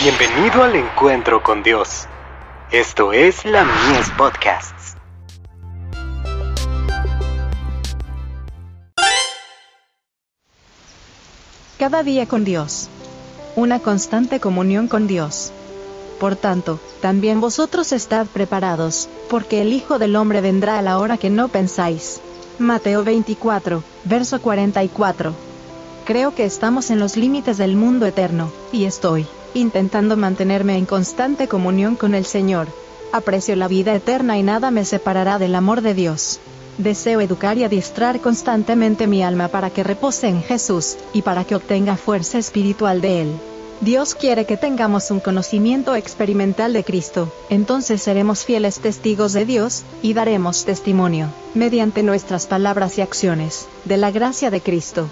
Bienvenido al encuentro con Dios. Esto es la Mies Podcasts. Cada día con Dios. Una constante comunión con Dios. Por tanto, también vosotros estad preparados, porque el Hijo del Hombre vendrá a la hora que no pensáis. Mateo 24, verso 44. Creo que estamos en los límites del mundo eterno, y estoy intentando mantenerme en constante comunión con el Señor. Aprecio la vida eterna y nada me separará del amor de Dios. Deseo educar y adiestrar constantemente mi alma para que repose en Jesús, y para que obtenga fuerza espiritual de Él. Dios quiere que tengamos un conocimiento experimental de Cristo, entonces seremos fieles testigos de Dios, y daremos testimonio, mediante nuestras palabras y acciones, de la gracia de Cristo.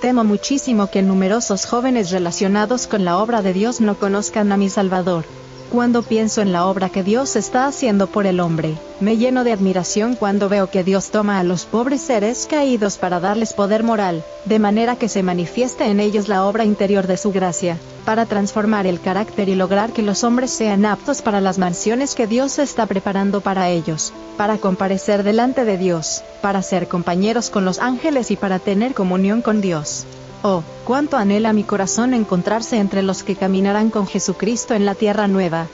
Temo muchísimo que numerosos jóvenes relacionados con la obra de Dios no conozcan a mi Salvador. Cuando pienso en la obra que Dios está haciendo por el hombre, me lleno de admiración cuando veo que Dios toma a los pobres seres caídos para darles poder moral, de manera que se manifieste en ellos la obra interior de su gracia, para transformar el carácter y lograr que los hombres sean aptos para las mansiones que Dios está preparando para ellos, para comparecer delante de Dios, para ser compañeros con los ángeles y para tener comunión con Dios. Oh, cuánto anhela mi corazón encontrarse entre los que caminarán con Jesucristo en la tierra nueva.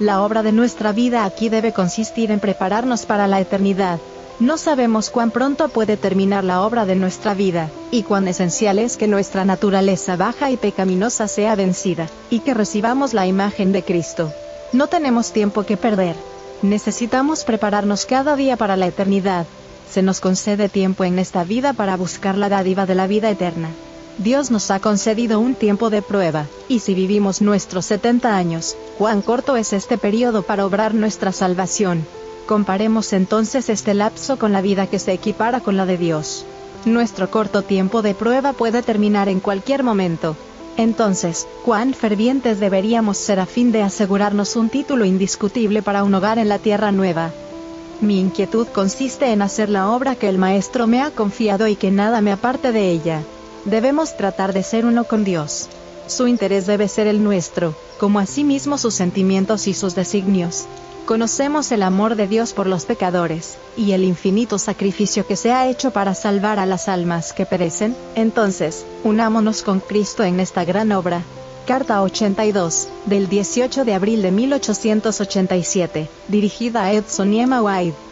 La obra de nuestra vida aquí debe consistir en prepararnos para la eternidad, no sabemos cuán pronto puede terminar la obra de nuestra vida, y cuán esencial es que nuestra naturaleza baja y pecaminosa sea vencida, y que recibamos la imagen de Cristo. No tenemos tiempo que perder. Necesitamos prepararnos cada día para la eternidad. Se nos concede tiempo en esta vida para buscar la dádiva de la vida eterna. Dios nos ha concedido un tiempo de prueba, y si vivimos nuestros 70 años, cuán corto es este periodo para obrar nuestra salvación, Comparemos entonces este lapso con la vida que se equipara con la de Dios. Nuestro corto tiempo de prueba puede terminar en cualquier momento. Entonces, ¿cuán fervientes deberíamos ser a fin de asegurarnos un título indiscutible para un hogar en la tierra nueva? Mi inquietud consiste en hacer la obra que el Maestro me ha confiado y que nada me aparte de ella. Debemos tratar de ser uno con Dios. Su interés debe ser el nuestro, como asimismo sus sentimientos y sus designios. Conocemos el amor de Dios por los pecadores, y el infinito sacrificio que se ha hecho para salvar a las almas que perecen, entonces, unámonos con Cristo en esta gran obra. Carta 82, del 18 de abril de 1887, dirigida a Edson y Emma White.